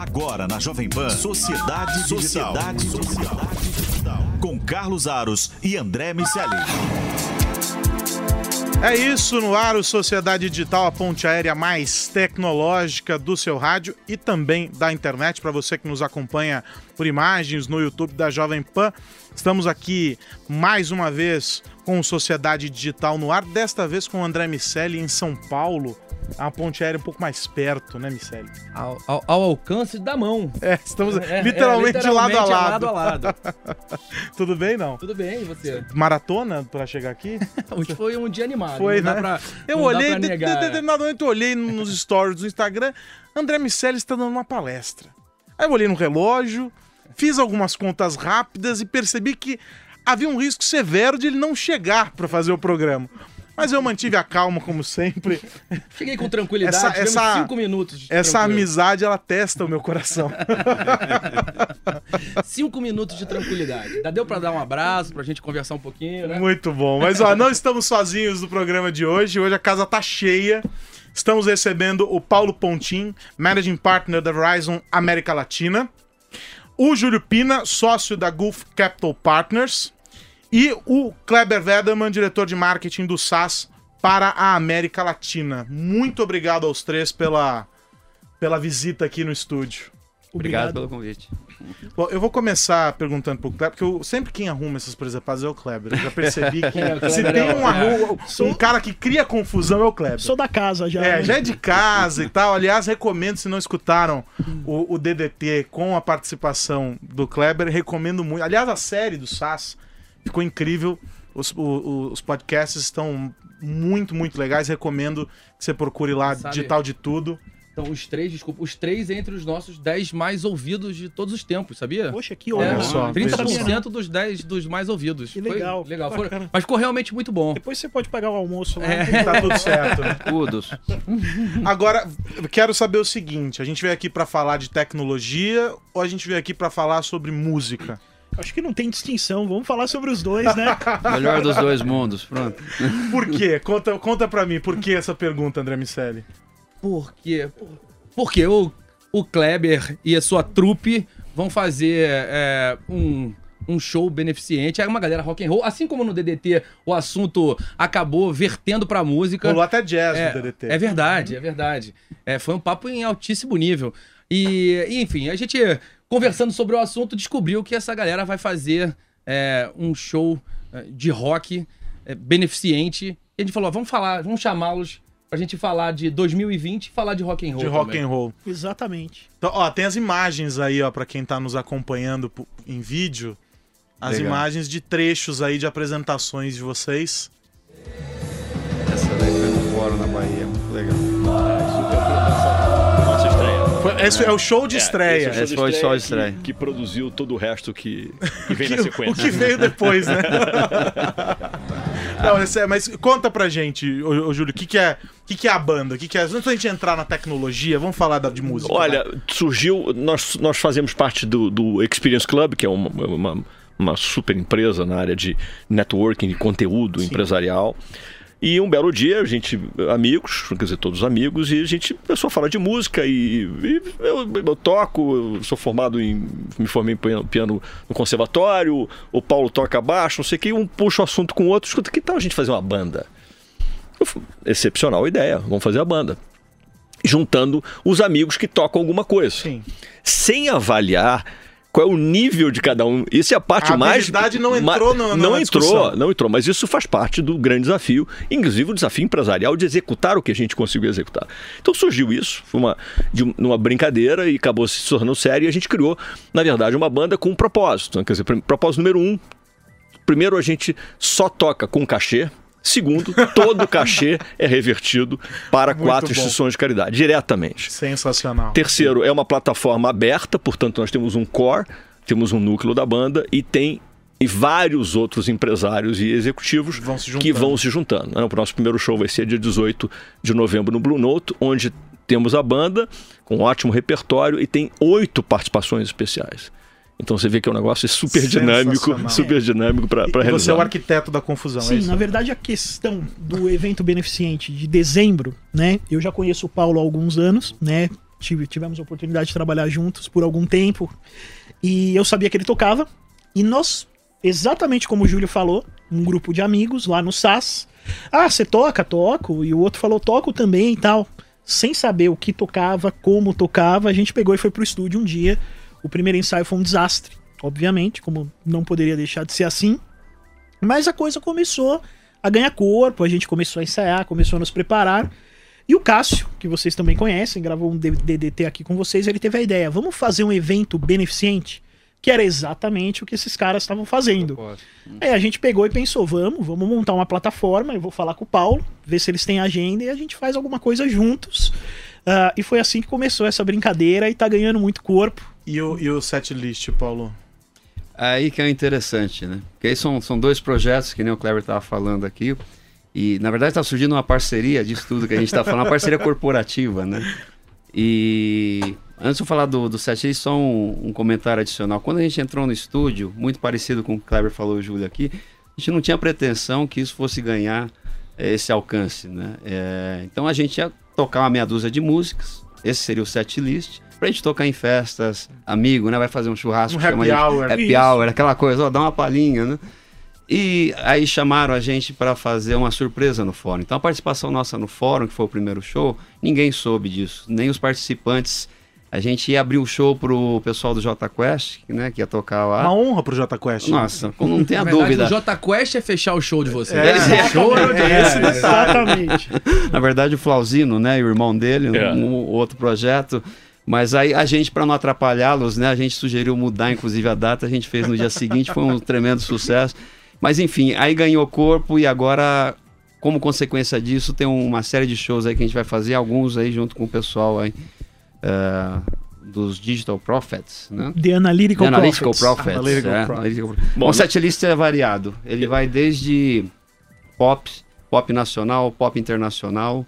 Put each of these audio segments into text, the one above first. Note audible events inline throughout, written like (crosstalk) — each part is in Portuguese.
Agora na Jovem Pan, Sociedade, Sociedade Digital. Digital. Com Carlos Aros e André Miceli. É isso no ar, o Sociedade Digital, a ponte aérea mais tecnológica do seu rádio e também da internet, para você que nos acompanha por imagens no YouTube da Jovem Pan. Estamos aqui mais uma vez com Sociedade Digital no ar, desta vez com o André Miceli em São Paulo a ponte aérea um pouco mais perto, né, Michele? Ao, ao, ao, alcance da mão. É, estamos é, literalmente, é, literalmente, de lado a lado. lado, a lado. (laughs) Tudo bem, não? Tudo bem, e você? Maratona para chegar aqui? (laughs) Hoje foi um dia animado. Foi, né? Pra, eu olhei, de, de, determinado momento eu olhei nos stories do Instagram, André Miceli está dando uma palestra. Aí eu olhei no relógio, fiz algumas contas rápidas e percebi que havia um risco severo de ele não chegar para fazer o programa. Mas eu mantive a calma, como sempre. Cheguei com tranquilidade, essa, essa cinco minutos. essa amizade, ela testa o meu coração. (laughs) cinco minutos de tranquilidade. Dá deu para dar um abraço, pra gente conversar um pouquinho, né? Muito bom. Mas, ó, não estamos sozinhos no programa de hoje. Hoje a casa tá cheia. Estamos recebendo o Paulo Pontin, Managing Partner da Verizon América Latina. O Júlio Pina, sócio da Gulf Capital Partners e o Kleber Wedemann, diretor de marketing do SAS para a América Latina. Muito obrigado aos três pela, pela visita aqui no estúdio. Obrigado, obrigado pelo convite. (laughs) Bom, eu vou começar perguntando pro Kleber, porque eu, sempre quem arruma essas presepadas é o Kleber. Eu já percebi que (laughs) é, se tem um, arru... um cara que cria confusão é o Kleber. Sou da casa já. É, né? já é de casa e tal. Aliás, recomendo, se não escutaram o, o DDT com a participação do Kleber, recomendo muito. Aliás, a série do SAS Ficou incrível. Os, os, os podcasts estão muito, muito legais. Recomendo que você procure lá Sabe, digital de tudo. Então, os três, desculpa, os três entre os nossos 10 mais ouvidos de todos os tempos, sabia? Poxa, que honra. É, só, 30% dos 10 dos mais ouvidos. Que legal. Foi legal. Foi, mas ficou realmente muito bom. Depois você pode pagar o almoço lá. É. Tá tudo certo. Né? (laughs) Todos. Agora, quero saber o seguinte: a gente veio aqui para falar de tecnologia ou a gente veio aqui para falar sobre música? Acho que não tem distinção. Vamos falar sobre os dois, né? (laughs) Melhor dos dois mundos, pronto. Por quê? Conta, conta pra mim, por que essa pergunta, André Miceli? Por quê? Porque o, o Kleber e a sua trupe vão fazer é, um, um show beneficente. É uma galera rock and roll. Assim como no DDT o assunto acabou vertendo pra música. Rolou até jazz é, no DDT. É verdade, é verdade. É, foi um papo em altíssimo nível. E, enfim, a gente conversando sobre o assunto, descobriu que essa galera vai fazer é, um show é, de rock é, beneficente. E a gente falou, vamos falar, vamos chamá-los pra gente falar de 2020 e falar de rock and roll. De rock and roll. Exatamente. Então, ó, tem as imagens aí, ó, para quem tá nos acompanhando em vídeo, as Legal. imagens de trechos aí de apresentações de vocês. Essa daí foi no fórum na Bahia, muito legal. Esse é o show de é, estreia. Esse, é esse foi o show de estreia. Que, que, produziu todo o resto que, que vem (laughs) que, na sequência. O que veio depois, né? (laughs) Não, é, mas conta pra gente, ô, ô Júlio, o que, que, é, que, que é a banda? O que, que é? Antes da gente entrar na tecnologia, vamos falar da, de música. Olha, né? surgiu. Nós, nós fazemos parte do, do Experience Club, que é uma, uma, uma super empresa na área de networking, de conteúdo Sim. empresarial. E um belo dia, a gente, amigos, quer dizer, todos amigos, e a gente começou a falar de música. E, e eu, eu, toco, eu sou formado em. me formei em piano no conservatório, o Paulo toca baixo, não sei o que, um puxa o assunto com o outro. Escuta, que tal a gente fazer uma banda? Excepcional ideia, vamos fazer a banda. Juntando os amigos que tocam alguma coisa. Sim. Sem avaliar qual é o nível de cada um. Isso é a parte a mais. A não entrou no, Não entrou, discussão. não entrou, mas isso faz parte do grande desafio, inclusive o desafio empresarial de executar o que a gente conseguiu executar. Então surgiu isso, foi uma, de uma brincadeira e acabou se tornando sério e a gente criou, na verdade, uma banda com um propósito. Quer dizer, propósito número um. Primeiro, a gente só toca com cachê, Segundo, todo o cachê é revertido para Muito quatro bom. instituições de caridade, diretamente. Sensacional. Terceiro, é uma plataforma aberta, portanto, nós temos um core, temos um núcleo da banda e tem e vários outros empresários e executivos vão que vão se juntando. O nosso primeiro show vai ser dia 18 de novembro no Blue Note, onde temos a banda com um ótimo repertório e tem oito participações especiais. Então você vê que é um negócio super dinâmico, super dinâmico para realizar. Você é o arquiteto da confusão, Sim, é na verdade a questão do evento beneficente de dezembro, né? Eu já conheço o Paulo há alguns anos, né? tive- tivemos a oportunidade de trabalhar juntos por algum tempo. E eu sabia que ele tocava. E nós, exatamente como o Júlio falou, um grupo de amigos lá no SAS. Ah, você toca? Toco. E o outro falou, toco também e tal. Sem saber o que tocava, como tocava, a gente pegou e foi pro estúdio um dia. O primeiro ensaio foi um desastre, obviamente, como não poderia deixar de ser assim. Mas a coisa começou a ganhar corpo, a gente começou a ensaiar, começou a nos preparar. E o Cássio, que vocês também conhecem, gravou um DDT aqui com vocês, ele teve a ideia: vamos fazer um evento beneficente? Que era exatamente o que esses caras estavam fazendo. Aí a gente pegou e pensou: vamos, vamos montar uma plataforma. Eu vou falar com o Paulo, ver se eles têm agenda e a gente faz alguma coisa juntos. Ah, e foi assim que começou essa brincadeira e tá ganhando muito corpo. E o, e o set list, Paulo? Aí que é interessante, né? Porque aí são, são dois projetos, que nem o Kleber estava falando aqui. E, na verdade, está surgindo uma parceria disso tudo que a gente está falando, uma parceria (laughs) corporativa, né? E antes de eu falar do, do set list, só um, um comentário adicional. Quando a gente entrou no estúdio, muito parecido com o que o Kleber falou o Júlio aqui, a gente não tinha pretensão que isso fosse ganhar eh, esse alcance, né? Eh, então a gente ia tocar uma meia dúzia de músicas, esse seria o set list, pra gente tocar em festas, amigo, né? Vai fazer um churrasco, Um chama happy de hour. happy Isso. hour, aquela coisa, ó, dá uma palhinha, né? E aí chamaram a gente para fazer uma surpresa no fórum. Então a participação nossa no fórum, que foi o primeiro show, ninguém soube disso, nem os participantes. A gente ia abrir o show pro pessoal do J Quest, né, que ia tocar lá. Uma honra pro Jota Quest. Nossa, não (laughs) tenha Na verdade, dúvida. o J Quest é fechar o show de vocês. É, Esse show (laughs) é, é, Exatamente. Na verdade, o Flauzino, né, e o irmão dele, É. um, um outro projeto. Mas aí a gente, para não atrapalhá-los, né, a gente sugeriu mudar, inclusive, a data. A gente fez no dia seguinte, foi um tremendo sucesso. Mas enfim, aí ganhou corpo e agora, como consequência disso, tem uma série de shows aí que a gente vai fazer, alguns aí junto com o pessoal aí eh, dos Digital Prophets, né? The Analytical, The Analytical Prophets. Prophets. Analytical é, Prophets. Bom, o setlist é variado. Ele vai desde pop, pop nacional, pop internacional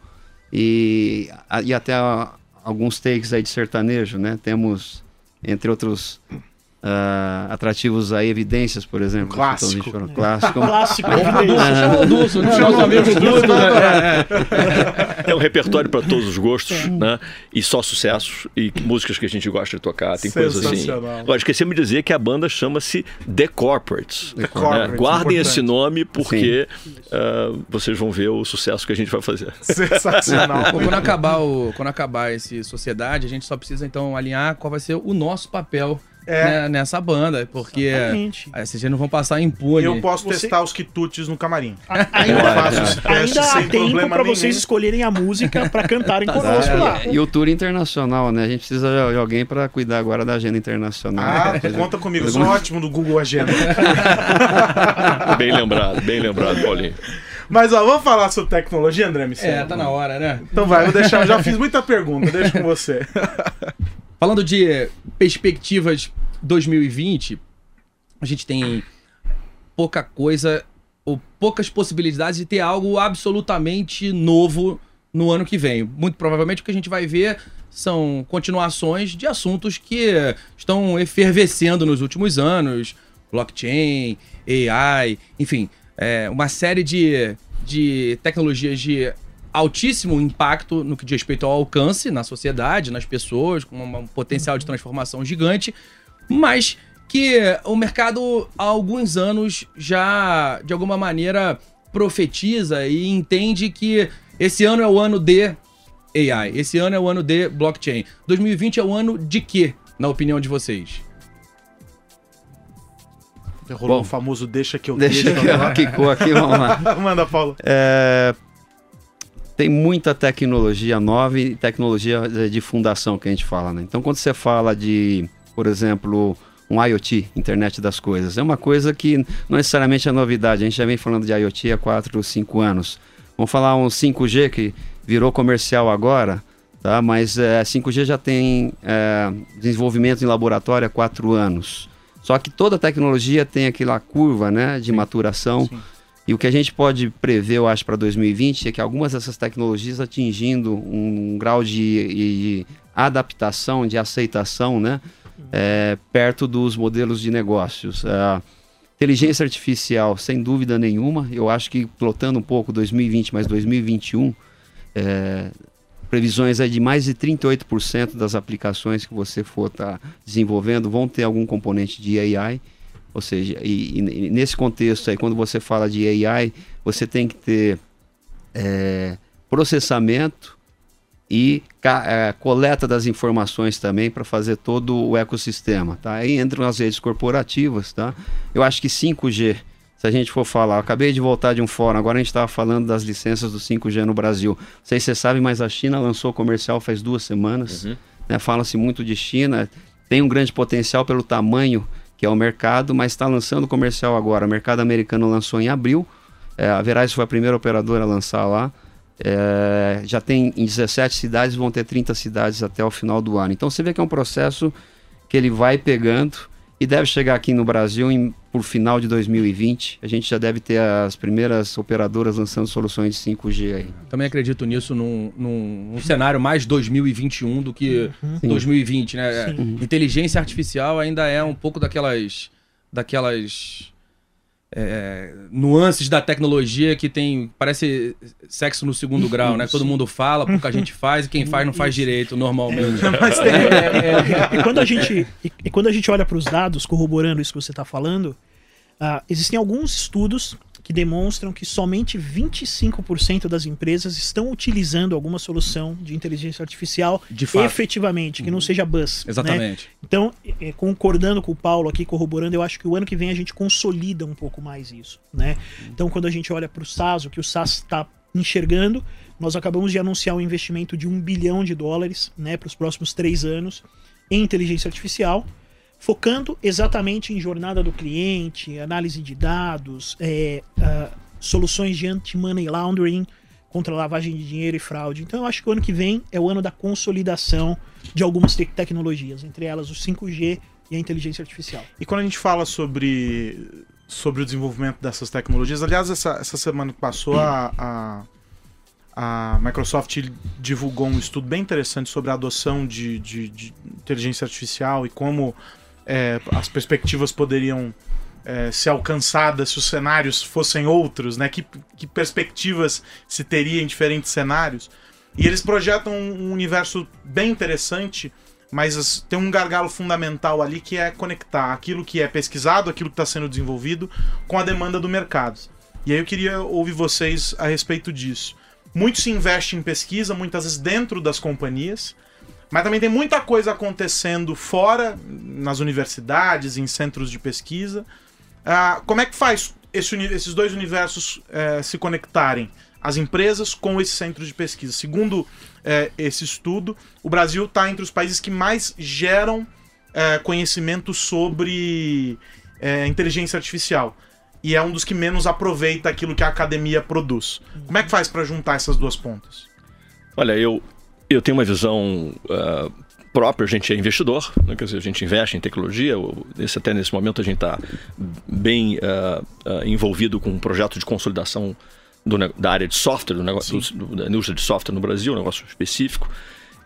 e, e até a- alguns takes aí de sertanejo, né? Temos, entre outros ah, atrativos aí, evidências, por exemplo. do Clássico. Clássico. (laughs) Clássico. (laughs) Né? Né? É um repertório para todos os gostos, né? E só sucessos e músicas que a gente gosta de tocar, tem coisas assim. Agora, esquecemos de dizer que a banda chama-se The Corporates. né? Corporates, Guardem importante. esse nome porque ah, vocês vão ver o sucesso que a gente vai fazer. Sensacional. Quando acabar, o, quando acabar esse sociedade, a gente só precisa então alinhar qual vai ser o nosso papel É. né, nessa banda, porque Exatamente. aí vocês não vão passar impune. Eu posso Você- testar os quitutes no camarim. Ainda, Eu faço esse teste ainda sem há tempo nenhum. vocês escolherem a música pra cantarem (laughs) conosco lá. E o tour internacional, né? A gente precisa de alguém para cuidar agora da agenda internacional. Ah, dizer, conta comigo. Sou ótimo do Google Agenda. (laughs) bem lembrado, bem lembrado, Paulinho. Mas ó, vamos falar sobre tecnologia, André Miceli? É, tá na hora, né? Então vai, vou deixar. eu Já fiz muita pergunta, deixa com você. (laughs) Falando de perspectivas 2020, a gente tem pouca coisa ou poucas possibilidades de ter algo absolutamente novo no ano que vem. Muito provavelmente o que a gente vai ver são continuações de assuntos que estão efervescendo nos últimos anos, blockchain, AI, enfim, é, uma série de, de tecnologias de altíssimo impacto no que diz respeito ao alcance na sociedade, nas pessoas, com um potencial de transformação gigante, mas que o mercado há alguns anos já, de alguma maneira, profetiza e entende que esse ano é o ano de AI, esse ano é o ano de blockchain. 2020 é o ano de quê, na opinião de vocês? Rolou Bom, o famoso deixa que eu Deixa deixo. que ela quicou aqui, vamos lá. (laughs) Manda, Paulo. É, tem muita tecnologia nova e tecnologia de- de fundação que a gente fala, né? Então, quando você fala de, por exemplo, um IoT, Internet das Coisas, é uma coisa que não necessariamente é novidade. A gente já vem falando de IoT há 4 ou 5 anos. Vamos falar um 5G que virou comercial agora, tá? Mas é, 5G já tem é, desenvolvimento em laboratório há 4 anos. Só que toda tecnologia tem aquela curva, né, de maturação. sim. E o que a gente pode prever, eu acho, para 2020 é que algumas dessas tecnologias atingindo um grau de, de adaptação, de aceitação, né? é, perto dos modelos de negócios. A inteligência artificial, sem dúvida nenhuma, eu acho que plotando um pouco 2020, mas 2021, é, previsões aí de mais de 38% das aplicações que você for estar tá desenvolvendo vão ter algum componente de AI. Ou seja, e, e, nesse contexto aí, quando você fala de AI, você tem que ter é, processamento e é, coleta das informações também para fazer todo o ecossistema. Tá? Aí entram as redes corporativas. Tá? Eu acho que 5G se a gente for falar, acabei de voltar de um fórum, agora a gente estava falando das licenças do 5G no Brasil. Não sei se você sabe, mas a China lançou comercial faz duas semanas. Uhum. Né? Fala-se muito de China, tem um grande potencial pelo tamanho que é o mercado, mas está lançando comercial agora. O mercado americano lançou em abril, é, a Verizon foi a primeira operadora a lançar lá. É, já tem em 17 cidades, vão ter 30 cidades até o final do ano. Então você vê que é um processo que ele vai pegando e deve chegar aqui no Brasil em, por final de 2020. A gente já deve ter as primeiras operadoras lançando soluções de 5G aí. Também acredito nisso num, num, num cenário mais 2021 do que uhum. 2020, né? Sim. Inteligência artificial ainda é um pouco daquelas daquelas é, nuances da tecnologia que tem. Parece sexo no segundo grau, né? Todo mundo fala, pouca (laughs) gente faz, e quem faz não faz direito, normalmente. (laughs) Mas tem, é, é, e, quando a gente, e, e quando a gente olha para os dados, corroborando isso que você está falando, uh, existem alguns estudos que demonstram que somente 25% das empresas estão utilizando alguma solução de inteligência artificial de efetivamente, que não uhum. seja buzz. Né? Exatamente. Né? Então, concordando com o Paulo aqui, corroborando, eu acho que o ano que vem a gente consolida um pouco mais isso. Né? Então, quando a gente olha para o SaaS, o que o SaaS está enxergando, nós acabamos de anunciar um investimento de um bilhão de dólares né, para os próximos três anos em inteligência artificial focando exatamente em jornada do cliente, análise de dados, é, uh, soluções de anti-money laundering contra lavagem de dinheiro e fraude. Então eu acho que o ano que vem é o ano da consolidação de algumas te tecnologias, entre elas o 5G e a inteligência artificial. E quando a gente fala sobre, sobre o desenvolvimento dessas tecnologias, aliás, essa, essa semana que passou, a, a, a Microsoft divulgou um estudo bem interessante sobre a adoção de, de, de inteligência artificial e como é, as perspectivas poderiam é, ser alcançadas se os cenários fossem outros, né? Que, que perspectivas se teria em diferentes cenários. E eles projetam um universo bem interessante, mas tem um gargalo fundamental ali que é conectar aquilo que é pesquisado, aquilo que está sendo desenvolvido, com a demanda do mercado. E aí eu queria ouvir vocês a respeito disso. Muito se investe em pesquisa, muitas vezes dentro das companhias, mas também tem muita coisa acontecendo fora, nas universidades, em centros de pesquisa. Ah, como é que faz esse, esses dois universos eh, se conectarem? As empresas com esses centros de pesquisa. Segundo eh, esse estudo, o Brasil está entre os países que mais geram eh, conhecimento sobre inteligência artificial. E é um dos que menos aproveita aquilo que a academia produz. Como é que faz para juntar essas duas pontas? Olha, eu, eu tenho uma visão uh, própria, a gente é investidor, né? quer dizer, a gente investe em tecnologia, esse, até nesse momento a gente está bem uh, uh, envolvido com um projeto de consolidação do, da área de software, do negócio, do, da indústria de software no Brasil, um negócio específico.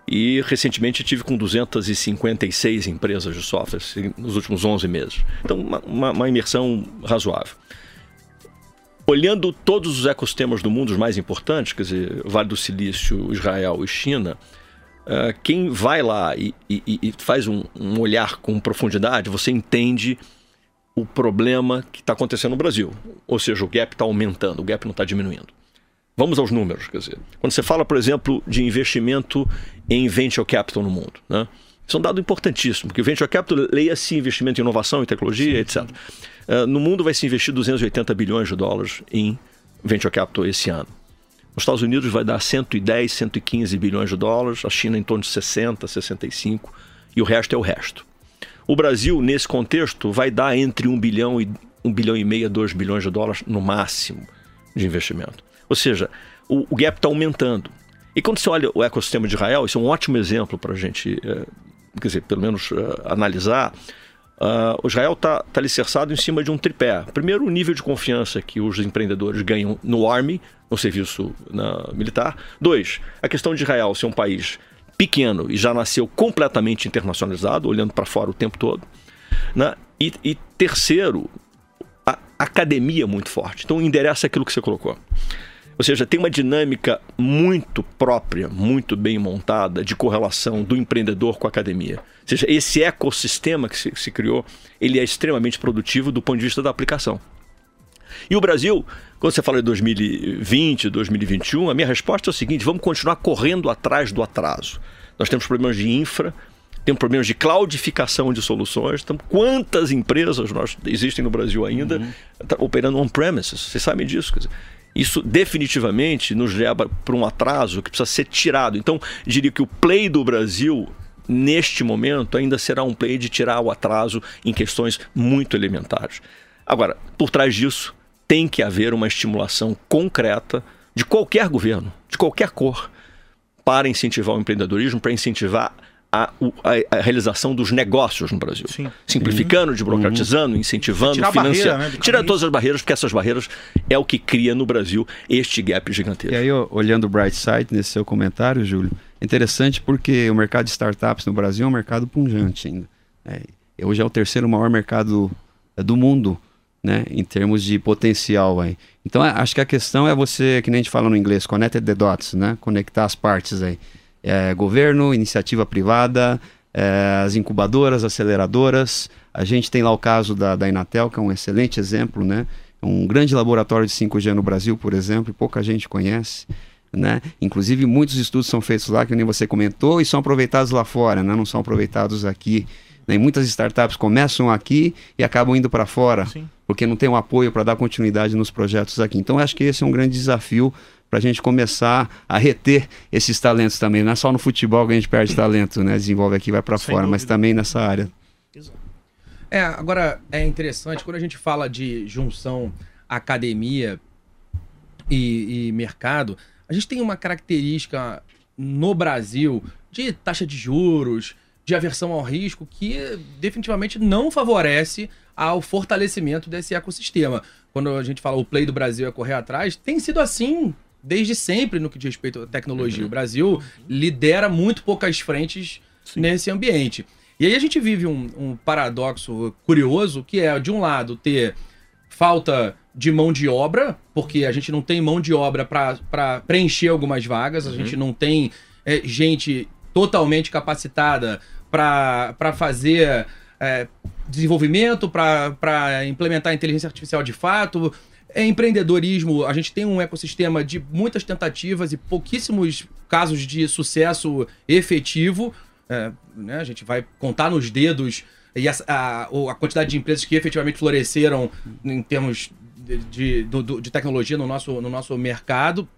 E recentemente tive com 256 empresas de software assim, nos últimos 11 meses. Então, uma, uma, uma imersão razoável. Olhando todos os ecossistemas do mundo, os mais importantes, quer dizer, Vale do Silício, Israel e China, uh, quem vai lá e, e, e faz um, um, olhar com profundidade, você entende o problema que está acontecendo no Brasil. Ou seja, o gap está aumentando, o gap não está diminuindo. Vamos aos números, quer dizer, quando você fala, por exemplo, de investimento em venture capital no mundo, né? Isso é um dado importantíssimo, porque o venture capital leia-se investimento em inovação e tecnologia, sim, etc. Sim. Uh, no mundo vai se investir 280 bilhões de dólares em venture capital esse ano. Nos Estados Unidos vai dar 110, 115 bilhões de dólares, a China em torno de 60, 65 e o resto é o resto. O Brasil, nesse contexto, vai dar entre 1 bilhão e 1 bilhão e meio a 2 bilhões de dólares no máximo de investimento. Ou seja, o, o gap está aumentando. E quando você olha o ecossistema de Israel, isso é um ótimo exemplo para a gente eh, quer dizer, pelo menos uh, analisar, uh, o Israel está tá alicerçado em cima de um tripé. Primeiro, o nível de confiança que os empreendedores ganham no Army, no serviço na, militar. Dois, a questão de Israel ser um país pequeno e já nasceu completamente internacionalizado, olhando para fora o tempo todo. Né? E, e terceiro, a academia muito forte. Então, endereça aquilo que você colocou. Ou seja, tem uma dinâmica muito própria, muito bem montada de correlação do empreendedor com a academia. Ou seja, esse ecossistema que se, se criou, ele é extremamente produtivo do ponto de vista da aplicação. E o Brasil, quando você fala de 2020, 2021, a minha resposta é o seguinte: vamos continuar correndo atrás do atraso. Nós temos problemas de infra, temos problemas de cloudificação de soluções. Então, quantas empresas nós existem no Brasil ainda uhum. operando on-premises? Vocês sabem disso? Quer dizer, isso definitivamente nos leva para um atraso que precisa ser tirado. Então, diria que o play do Brasil neste momento ainda será um play de tirar o atraso em questões muito elementares. Agora, por trás disso, tem que haver uma estimulação concreta de qualquer governo, de qualquer cor, para incentivar o empreendedorismo, para incentivar a, a, a, realização dos negócios no Brasil. Sim. Simplificando, uhum. desburocratizando, uhum. incentivando, Tirar financiando. Né, Tira todas as barreiras, porque essas barreiras é o que cria no Brasil este gap gigantesco. E aí, olhando o Bright Side nesse seu comentário, Júlio, é interessante porque o mercado de startups no Brasil é um mercado punjante ainda. É, hoje é o terceiro maior mercado é, do mundo né, em termos de potencial aí. Então acho que a questão é você, que nem a gente fala no inglês, connect the dots, né, conectar as partes aí. É, governo, iniciativa privada, é, as incubadoras, aceleradoras. A gente tem lá o caso da, da Inatel, que é um excelente exemplo, né? Um grande laboratório de 5G no Brasil, por exemplo, e pouca gente conhece. Né? Inclusive, muitos estudos são feitos lá, que nem você comentou, e são aproveitados lá fora, né? não são aproveitados aqui. Né? Muitas startups começam aqui e acabam indo para fora, Sim. porque não tem um apoio para dar continuidade nos projetos aqui. Então, acho que esse é um grande desafio para a gente começar a reter esses talentos também. Não é só no futebol que a gente perde talento, né? Desenvolve aqui vai para fora, dúvida. mas também nessa área. É, agora é interessante quando a gente fala de junção academia e, e mercado, a gente tem uma característica no Brasil de taxa de juros, de aversão ao risco que definitivamente não favorece ao fortalecimento desse ecossistema. Quando a gente fala o play do Brasil é correr atrás, tem sido assim desde sempre no que diz respeito à tecnologia. Uhum. O Brasil lidera muito poucas frentes Sim. nesse ambiente. E aí a gente vive um, um, paradoxo curioso, que é, de um lado, ter falta de mão de obra, porque a gente não tem mão de obra para preencher algumas vagas, a uhum. gente não tem é, gente totalmente capacitada para fazer é, desenvolvimento, para implementar inteligência artificial de fato. É empreendedorismo, a gente tem um ecossistema de muitas tentativas e pouquíssimos casos de sucesso efetivo. É, né? A gente vai contar nos dedos e a, a, a, quantidade de empresas que efetivamente floresceram em termos de, de, de, tecnologia no nosso, no nosso mercado.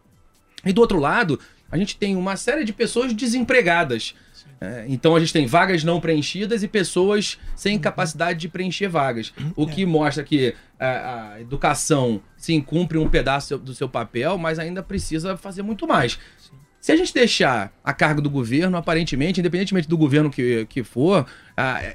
E do outro lado, a gente tem uma série de pessoas desempregadas. É, então a gente tem vagas não preenchidas e pessoas sem uhum. capacidade de preencher vagas. O que é. mostra que a, a, educação sim cumpre um pedaço do seu papel, mas ainda precisa fazer muito mais. Se a gente deixar a carga do governo, aparentemente, independentemente do governo que, que for,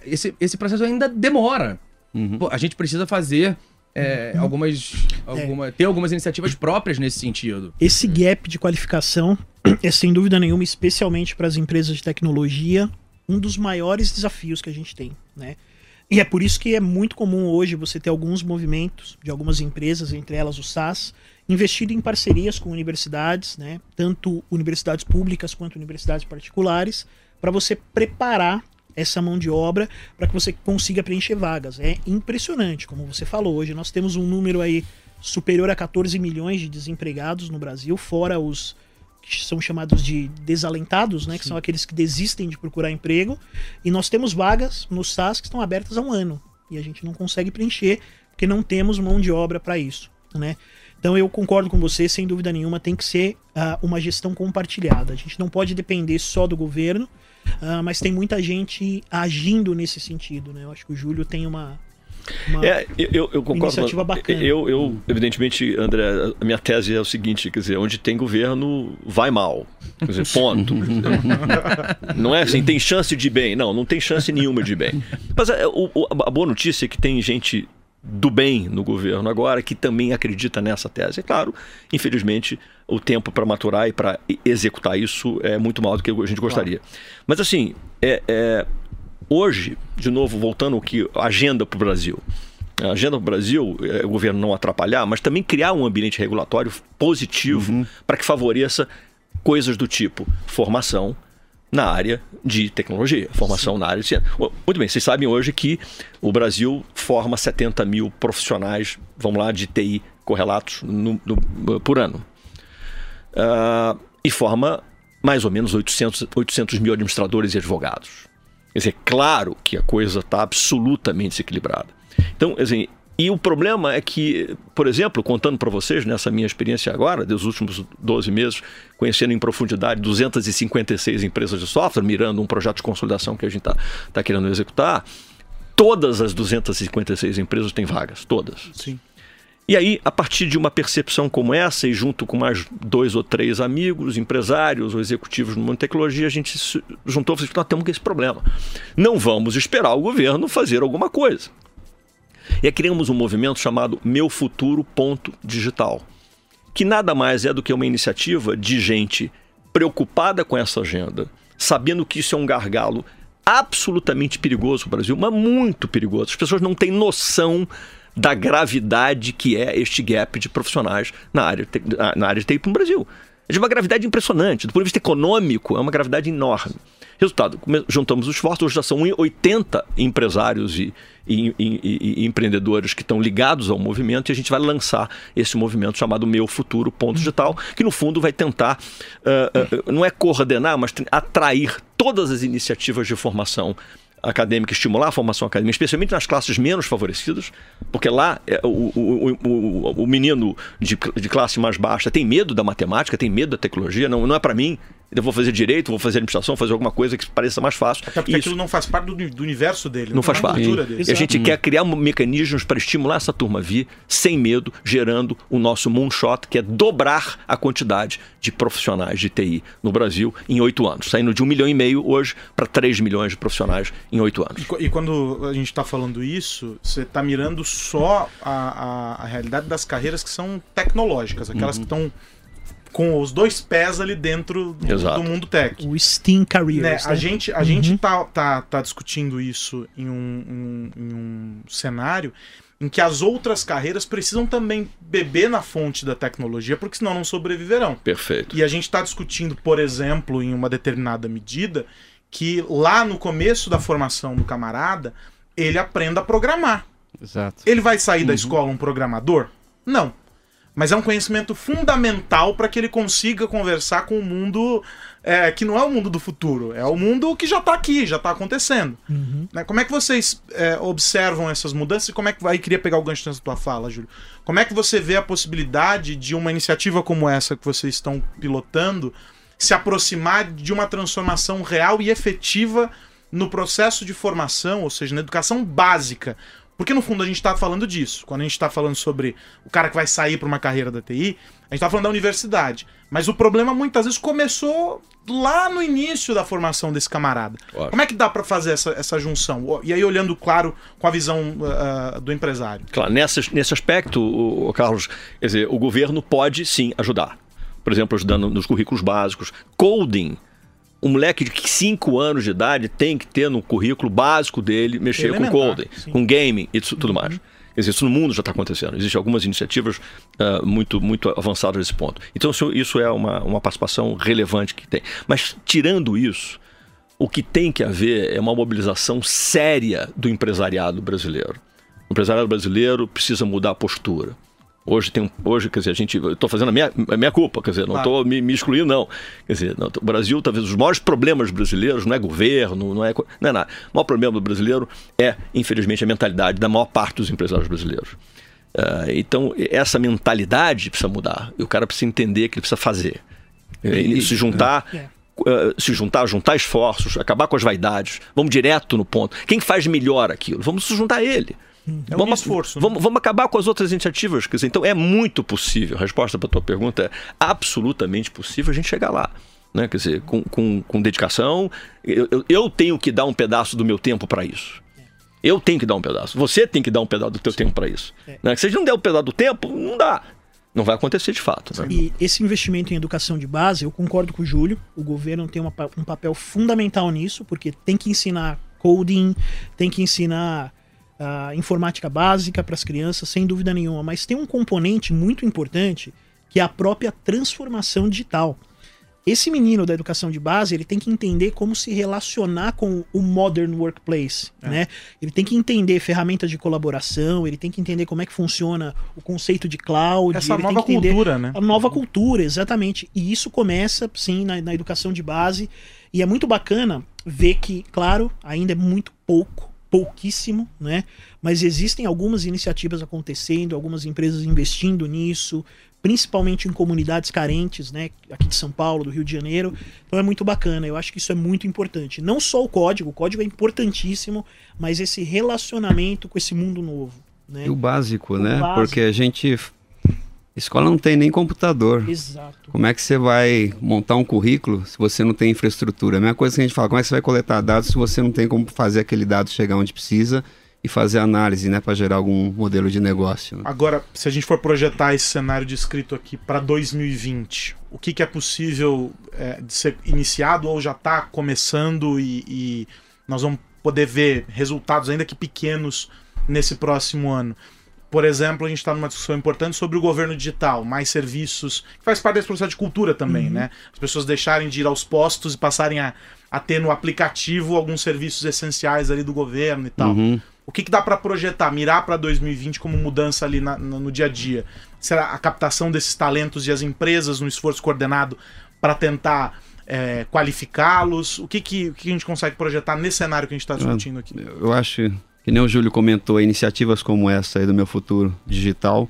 esse, esse processo ainda demora. Uhum. Pô, a gente precisa fazer é, uhum. algumas, alguma, é. ter algumas iniciativas próprias nesse sentido. Esse gap de qualificação é sem dúvida nenhuma, especialmente para as empresas de tecnologia, um dos maiores desafios que a gente tem, né? E é por isso que é muito comum hoje você ter alguns movimentos de algumas empresas, entre elas o SAS, investindo em parcerias com universidades, né? Tanto universidades públicas quanto universidades particulares, para você preparar essa mão de obra para que você consiga preencher vagas. É impressionante, como você falou. Hoje nós temos um número aí superior a 14 milhões de desempregados no Brasil, fora os que são chamados de desalentados, né, que são aqueles que desistem de procurar emprego, e nós temos vagas no SAS que estão abertas há um ano e a gente não consegue preencher porque não temos mão de obra para isso, né? Então eu concordo com você, sem dúvida nenhuma, tem que ser uh, uma gestão compartilhada. A gente não pode depender só do governo, uh, mas tem muita gente agindo nesse sentido, né? Eu acho que o Júlio tem uma, é, eu, eu concordo. Iniciativa bacana. Eu, eu, evidentemente, André, a minha tese é o seguinte: quer dizer, onde tem governo, vai mal. Quer dizer, (laughs) ponto. não é assim, tem chance de bem. Não, não tem chance nenhuma de bem. Mas a, é, a, a boa notícia é que tem gente do bem no governo agora que também acredita nessa tese. É claro, infelizmente, o tempo para maturar e para executar isso é muito maior do que a gente gostaria. Claro. Mas assim, é, é Hoje, de novo, voltando aqui, agenda para o Brasil. A agenda do Brasil, é, o governo não atrapalhar, mas também criar um ambiente regulatório positivo para que favoreça coisas do tipo formação na área de tecnologia, formação na área de ciência. Muito bem, vocês sabem hoje que o Brasil forma 70 mil profissionais, vamos lá, de TI correlatos no- no- por ano. Ah, e forma mais ou menos 800, 800 mil administradores e advogados. Quer dizer, claro que a coisa está absolutamente desequilibrada. Então, assim, e o problema é que, por exemplo, contando para vocês nessa minha experiência agora, dos últimos 12 meses, conhecendo em profundidade 256 empresas de software, mirando um projeto de consolidação que a gente está tá querendo executar, todas as 256 empresas têm vagas, todas. Sim. E aí, a partir de uma percepção como essa, e junto com mais dois ou três amigos, empresários ou executivos no mundo de tecnologia, a gente se juntou e falou: nós temos esse problema. Não vamos esperar o governo fazer alguma coisa. E aí criamos um movimento chamado Meu Futuro Ponto Digital, que nada mais é do que uma iniciativa de gente preocupada com essa agenda, sabendo que isso é um gargalo absolutamente perigoso para o Brasil, mas muito perigoso. As pessoas não têm noção da gravidade que é este gap de profissionais na área, na área de TI no Brasil. É de uma gravidade impressionante. Do ponto de vista econômico, é uma gravidade enorme. Resultado, juntamos os esforços, hoje já são 80 empresários e, e- e- e- empreendedores que estão ligados ao movimento e a gente vai lançar esse movimento chamado Meu Futuro Ponto Digital, que no fundo vai tentar, ah, ah, não é coordenar, mas atrair todas as iniciativas de formação acadêmica, estimular a formação acadêmica, especialmente nas classes menos favorecidas, porque lá é, o, o, o, o, menino de, de classe mais baixa tem medo da matemática, tem medo da tecnologia, não, não é para mim. Eu vou fazer direito, vou fazer administração, fazer alguma coisa que pareça mais fácil. Até porque Isso aquilo não faz parte do, do universo dele. não faz é uma parte. cultura dele. E a gente Exato. quer criar mecanismos para estimular essa turma a vir sem medo, gerando o nosso moonshot, que é dobrar a quantidade de profissionais de TI no Brasil em oito anos, saindo de um milhão e meio hoje para 3 milhões de profissionais em oito E anos. qu- E quando a gente está falando isso, você está mirando só a, a, a realidade das carreiras que são tecnológicas, aquelas Uhum. que estão com os dois pés ali dentro do, Exato. do mundo tech. O Steam Né, Careers. a né? gente, a gente tá, tá, tá discutindo isso em um, um- em um cenário em que as outras carreiras precisam também beber na fonte da tecnologia, porque senão não sobreviverão. Perfeito. E a gente está discutindo, por exemplo, em uma determinada medida, que lá no começo da formação do camarada, ele aprenda a programar. Exato. Ele vai sair da escola um programador? Não. Mas é um conhecimento fundamental para que ele consiga conversar com o mundo é, que não é o mundo do futuro, é o mundo que já está aqui, já está acontecendo. Né? Como é que vocês é, observam essas mudanças e como é que aí queria pegar o gancho nessa tua fala, Júlio? Como é que você vê a possibilidade de uma iniciativa como essa que vocês estão pilotando se aproximar de uma transformação real e efetiva no processo de formação, ou seja, na educação básica? Porque no fundo a gente está falando disso. Quando a gente está falando sobre o cara que vai sair para uma carreira da TI, a gente está falando da universidade. Mas o problema muitas vezes começou lá no início da formação desse camarada. Claro. Como é que dá para fazer essa, essa junção? E aí olhando, claro, com a visão ah, do empresário. Claro, nesse, nesse aspecto, o, o Carlos, quer dizer, o governo pode sim ajudar. Por exemplo, ajudando nos currículos básicos. Coding. Um moleque de 5 anos de idade tem que ter no currículo básico dele mexer com Elementar, coding, sim. com game e tudo mais. Quer dizer, isso no mundo já está acontecendo. Existem algumas iniciativas ah, muito, muito avançadas nesse ponto. Então, isso, isso é uma, uma participação relevante que tem. Mas, tirando isso, o que tem que haver é uma mobilização séria do empresariado brasileiro. O empresariado brasileiro precisa mudar a postura. Hoje tem um, hoje, quer dizer, a gente, eu estou fazendo a minha, a minha culpa, quer dizer, não Claro. estou me, me excluindo não. Quer dizer, não, o Brasil, talvez os maiores problemas brasileiros não é governo, não é, não é nada. O maior problema do brasileiro é, infelizmente, a mentalidade da maior parte dos empresários brasileiros. Ah, então, essa mentalidade precisa mudar. E o cara precisa entender que ele precisa fazer. E, se juntar, É. eh, se juntar, juntar esforços, acabar com as vaidades. Vamos direto no ponto. Quem faz melhor aquilo? Vamos se juntar a ele. É um vamos, esforço, né? Vamos, vamos acabar com as outras iniciativas. Quer dizer, então é muito possível. A resposta para a tua pergunta é absolutamente possível a gente chegar lá. Né? Quer dizer, com, com, com dedicação. Eu, eu- tenho que dar um pedaço do meu tempo para isso. Eu tenho que dar um pedaço. Você tem que dar um pedaço do teu tempo para isso. Né? Se a gente não der um pedaço do tempo, não dá. Não vai acontecer de fato. Né? E esse investimento em educação de base, eu concordo com o Júlio. O governo tem uma um papel fundamental nisso, porque tem que ensinar coding, tem que ensinar a informática básica para as crianças, sem dúvida nenhuma, mas tem um componente muito importante que é a própria transformação digital. Esse menino da educação de base, ele tem que entender como se relacionar com o modern workplace, é. né? Ele tem que entender ferramentas de colaboração, ele tem que entender como é que funciona o conceito de cloud. Essa nova cultura, né? A nova cultura, exatamente. E isso começa, sim, na, na educação de base. E é muito bacana ver que, claro, ainda é muito pouco, pouquíssimo, né? Mas existem algumas iniciativas acontecendo, algumas empresas investindo nisso, principalmente em comunidades carentes, né, aqui de São Paulo, do Rio de Janeiro. Então é muito bacana, eu acho que isso é muito importante. Não só o código, o código é importantíssimo, mas esse relacionamento com esse mundo novo. Né? E o básico, o né? Básico. Porque a gente. Escola não tem nem computador. Exato. Como é que você vai montar um currículo se você não tem infraestrutura? A mesma coisa que a gente fala, como é que você vai coletar dados se você não tem como fazer aquele dado chegar onde precisa e fazer análise, né, para gerar algum modelo de negócio. Né? Agora, se a gente for projetar esse cenário descrito aqui para 2020, o que, que é possível é, de ser iniciado ou já está começando e, e, nós vamos poder ver resultados ainda que pequenos nesse próximo ano? Por exemplo, a gente está numa discussão importante sobre o governo digital, mais serviços, que faz parte desse processo de cultura também, uhum. né? As pessoas deixarem de ir aos postos e passarem a, a ter no aplicativo alguns serviços essenciais ali do governo e tal. Uhum. O que, que dá para projetar, mirar para 2020 como mudança ali na, no, no dia a dia? Será a captação desses talentos e as empresas no esforço coordenado para tentar é, qualificá-los? O que, que, o que a gente consegue projetar nesse cenário que a gente está discutindo aqui? Eu acho que nem o Júlio comentou, iniciativas como essa aí do meu futuro digital,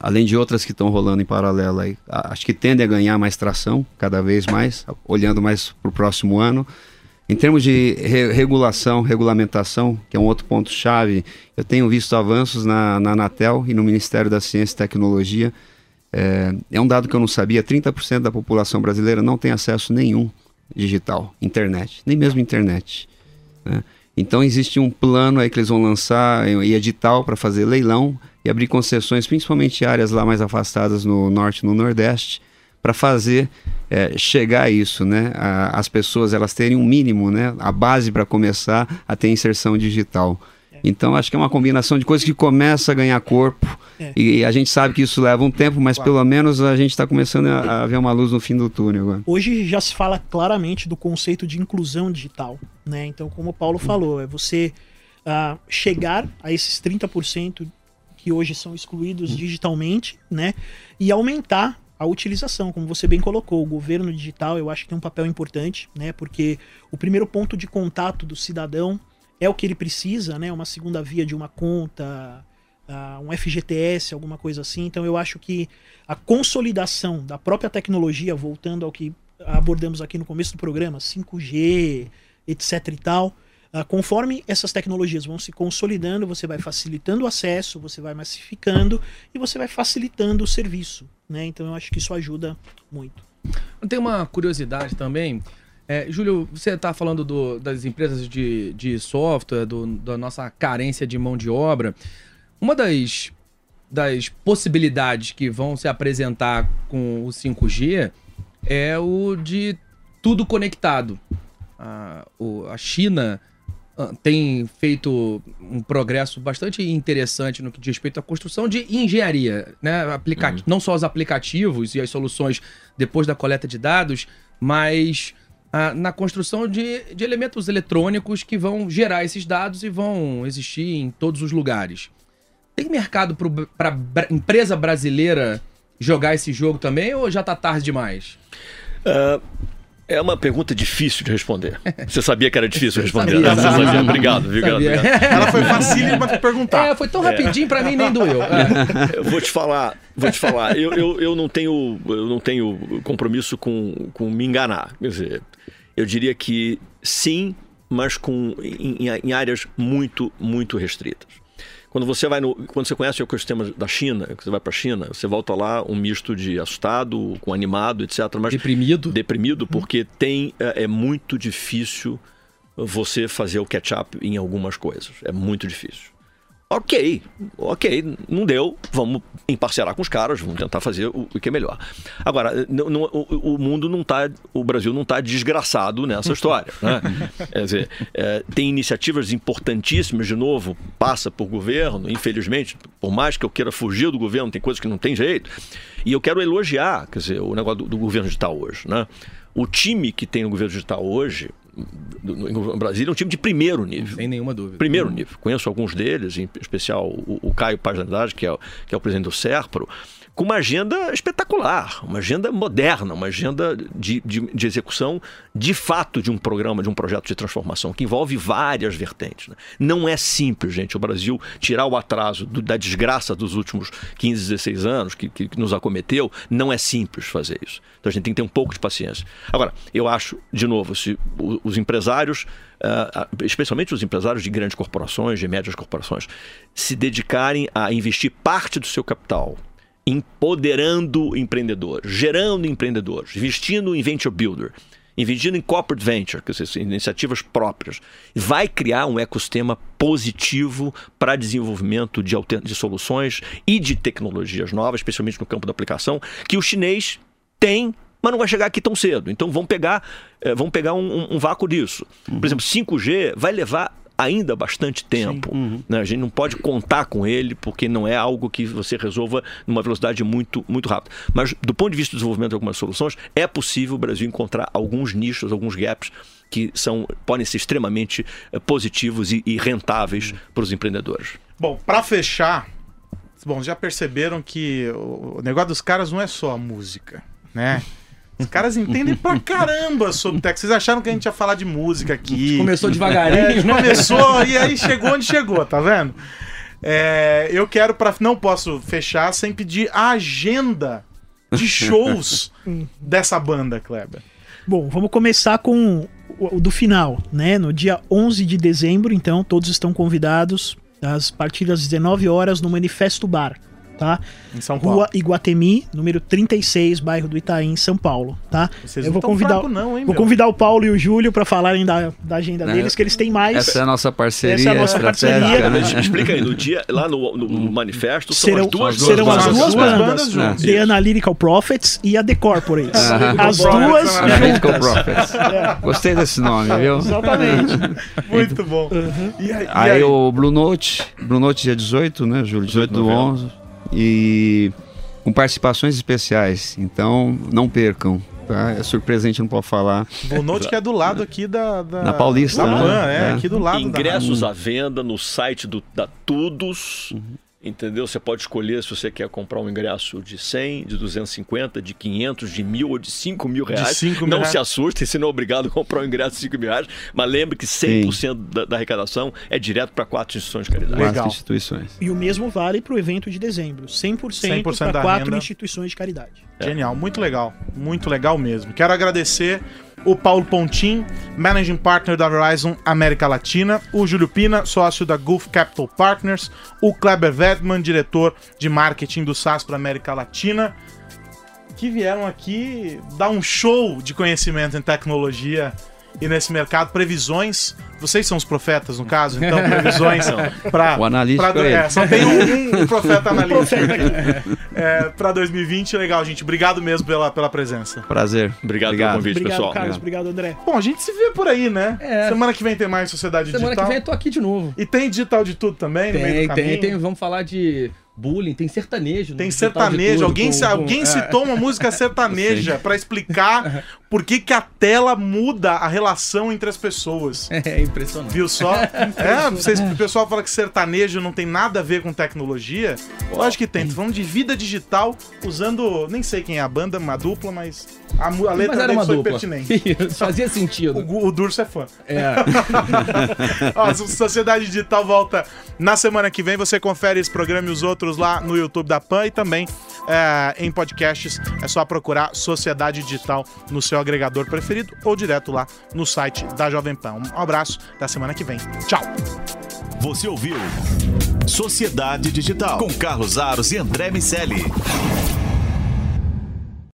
além de outras que estão rolando em paralelo aí, acho que tendem a ganhar mais tração cada vez mais, olhando mais para o próximo ano. Em termos de re regulação, regulamentação, que é um outro ponto-chave, eu tenho visto avanços na, na Anatel e no Ministério da Ciência e Tecnologia. É, é um dado que eu não sabia: 30% da população brasileira não tem acesso nenhum digital, internet, nem mesmo internet. Né? Então existe um plano aí que eles vão lançar e edital para fazer leilão e abrir concessões, principalmente áreas lá mais afastadas no norte e no nordeste, para fazer é, chegar a isso, né? A, as pessoas elas terem um mínimo, né? A base para começar a ter inserção digital. Então acho que é uma combinação de coisas que começa a ganhar corpo é. e a gente sabe que isso leva um tempo, mas claro. pelo menos a gente está começando a, a, ver uma luz no fim do túnel. Agora. Hoje já se fala claramente do conceito de inclusão digital, né? Então como o Paulo falou, é você uh, chegar a esses 30% que hoje são excluídos digitalmente, né? E aumentar a utilização, como você bem colocou, o governo digital eu acho que tem um papel importante, né? Porque o primeiro ponto de contato do cidadão é o que ele precisa, né? Uma segunda via de uma conta, uh, um FGTS, alguma coisa assim. Então eu acho que a consolidação da própria tecnologia, voltando ao que abordamos aqui no começo do programa, 5G, etc e tal, uh, conforme essas tecnologias vão se consolidando, você vai facilitando o acesso, você vai massificando e você vai facilitando o serviço. Né? Então eu acho que isso ajuda muito. Tem uma curiosidade também. É, Júlio, você está falando do, das empresas de, de software, do, da nossa carência de mão de obra. Uma das, das possibilidades que vão se apresentar com o 5G é o de tudo conectado. A, o, a China ah, tem feito um progresso bastante interessante no que diz respeito à construção de engenharia, né? Aplica uhum. Não só os aplicativos e as soluções depois da coleta de dados, mas ah, na construção de, de elementos eletrônicos que vão gerar esses dados e vão existir em todos os lugares. Tem mercado para empresa brasileira jogar esse jogo também ou já tá tarde demais? Uh, é uma pergunta difícil de responder. Você sabia que era difícil (laughs) responder? Sabia, né? Você sabia. Obrigado, obrigado, obrigado. (laughs) Ela foi facílima de perguntar. É, foi tão rapidinho é. para mim nem doeu. (laughs) Eu vou te falar, vou te falar. Eu, eu, eu, não tenho, eu não tenho compromisso com, com me enganar. Quer dizer, eu diria que sim, mas com, em, em áreas muito, muito restritas. Quando você vai no, quando você conhece o ecossistema da China, você vai para a China, você volta lá um misto de assustado, com animado, etc. Mas deprimido. Deprimido, hum. porque tem é, é muito difícil você fazer o catch-up em algumas coisas. É muito difícil. Ok, ok, não deu, vamos emparcerar com os caras, vamos tentar fazer o, o que é melhor. Agora, não- não- o, o mundo não tá, o Brasil não está desgraçado nessa história. Né? (laughs) Quer dizer, é, tem iniciativas importantíssimas, de novo, passa por governo, infelizmente, por mais que eu queira fugir do governo, tem coisas que não tem jeito. E eu quero elogiar, quer dizer, o negócio do, do governo digital hoje. Né? O time que tem no governo digital hoje, no, Brasil, é um time de primeiro nível. Sem nenhuma dúvida. Primeiro nível. Conheço alguns deles, em especial o, o Caio Paz que é, o- que é o presidente do SERPRO, com uma agenda espetacular, uma agenda moderna, uma agenda de, de, de execução de fato de um programa, de um projeto de transformação, que envolve várias vertentes. né? Não é simples, gente, o Brasil tirar o atraso do- da desgraça dos últimos 15, 16 anos que, que- que nos acometeu, não é simples fazer isso. Então a gente tem que ter um pouco de paciência. Agora, eu acho, de novo, se os empresários ah, ah, especialmente os empresários de grandes corporações, de médias corporações, se dedicarem a investir parte do seu capital empoderando empreendedores, gerando empreendedores, investindo em venture builder, investindo em corporate venture, quer dizer, iniciativas próprias, vai criar um ecossistema positivo para desenvolvimento de, de soluções e de tecnologias novas, especialmente no campo da aplicação, que o chinês tem mas não vai chegar aqui tão cedo. Então vão pegar, eh, vão pegar um, um- um vácuo disso. Por exemplo, 5G vai levar ainda bastante tempo. né? A gente não pode contar com ele porque não é algo que você resolva numa velocidade muito, muito rápida. Mas do ponto de vista do desenvolvimento de algumas soluções, é possível o Brasil encontrar alguns nichos, alguns gaps que são, podem ser extremamente eh, positivos e, e rentáveis para os empreendedores. Bom, pra fechar, bom, já perceberam que o o negócio dos caras não é só a música, né? (laughs) Os caras entendem pra (laughs) caramba sobre tech. Vocês acharam que a gente ia falar de música aqui? Começou É, devagarinho, gente né? começou (laughs) e aí chegou onde chegou, tá vendo? É, eu quero para não posso fechar sem pedir a agenda de (laughs) shows dessa banda, Kleber. Bom, vamos começar com o, o do final, né? No dia 11 de dezembro, então, todos estão convidados às partir das 19 horas no Manifesto Bar, tá? Em São Paulo. Rua Iguatemi, número 36, bairro do Itaim, São Paulo, tá? Vocês Eu não vou convidar, fraco não, hein, vou meu? convidar o Paulo e o Júlio para falarem da, da agenda Né? deles, que eles têm mais. Essa é a nossa parceria Essa é a nossa parceria. né? Explica aí, no dia, lá no, no- no manifesto, são Serão- as duas serão duas as bandas. duas É. bandas, juntas. The Analytical Prophets e a The Corporates. Aham. As duas é Analytical juntas. Prophets. (laughs) É, Gostei desse nome, viu? exatamente. (laughs) Muito bom. E aí, e Aí aí? o Blue Note, Blue Note dia 18, né, Júlio? 18 do 11. E com participações especiais. Então, não percam. Tá? É surpresa, a gente não pode falar. Blue Note que é do lado aqui da... da Na Paulista, Da né? Pan, é, É. aqui do lado Ingressos à venda no site do, da Tudos. Entendeu? Você pode escolher se você quer comprar um ingresso de 100, de 250, de 500, de mil ou de 5 mil reais. cinco mil não reais. se assustem, você não é obrigado a comprar um ingresso de 5 mil reais. Mas lembre que 100% da, da arrecadação é direto para quatro instituições de caridade. Legal. Quatro instituições. E o mesmo vale para o evento de dezembro. 100%, 100% para quatro renda. instituições de caridade. Genial, muito legal, muito legal mesmo. Quero agradecer o Paulo Pontin, Managing Partner da Verizon América Latina, o Júlio Pina, sócio da Gulf Capital Partners, o Kleber Vedman, diretor de marketing do SAS para América Latina, que vieram aqui dar um show de conhecimento em tecnologia e nesse mercado, previsões. Vocês são os profetas, no caso, então previsões para O é ele. é, só tem um, um profeta analítico é, para 2020. Legal, gente. Obrigado mesmo pela, pela presença. Prazer. Obrigado, pelo convite, Obrigado, pessoal. Carlos. Obrigado, André. Bom, a gente se vê por aí, né? É. Semana que vem tem mais Sociedade Semana Digital. que vem eu tô aqui de novo. E tem digital de tudo também, no meio Tem, do tem, caminho? tem. Vamos falar de bullying, tem sertanejo. Tem sertanejo. tudo, alguém com- se- com- alguém é. citou uma música sertaneja pra explicar (laughs) por que, que a tela muda a relação entre as pessoas. (laughs) É impressionante. Viu só? (laughs) é, vocês, o pessoal fala que sertanejo não tem nada a ver com tecnologia. Lógico que tem. Tô falando de vida digital usando. Nem sei quem é a banda, uma dupla, mas a, a letra Mas era uma foi dupla. pertinente. (laughs) Isso, fazia sentido. O, o Durso é fã. É. Ó, a Sociedade Digital volta na semana que vem. Você confere esse programa e os outros lá no YouTube da PAN e também é, em podcasts. É só procurar Sociedade Digital no seu agregador preferido ou direto lá no site da Jovem Pan. Um abraço da semana que vem. Tchau! Você ouviu Sociedade Digital com Carlos Aros e André Miceli.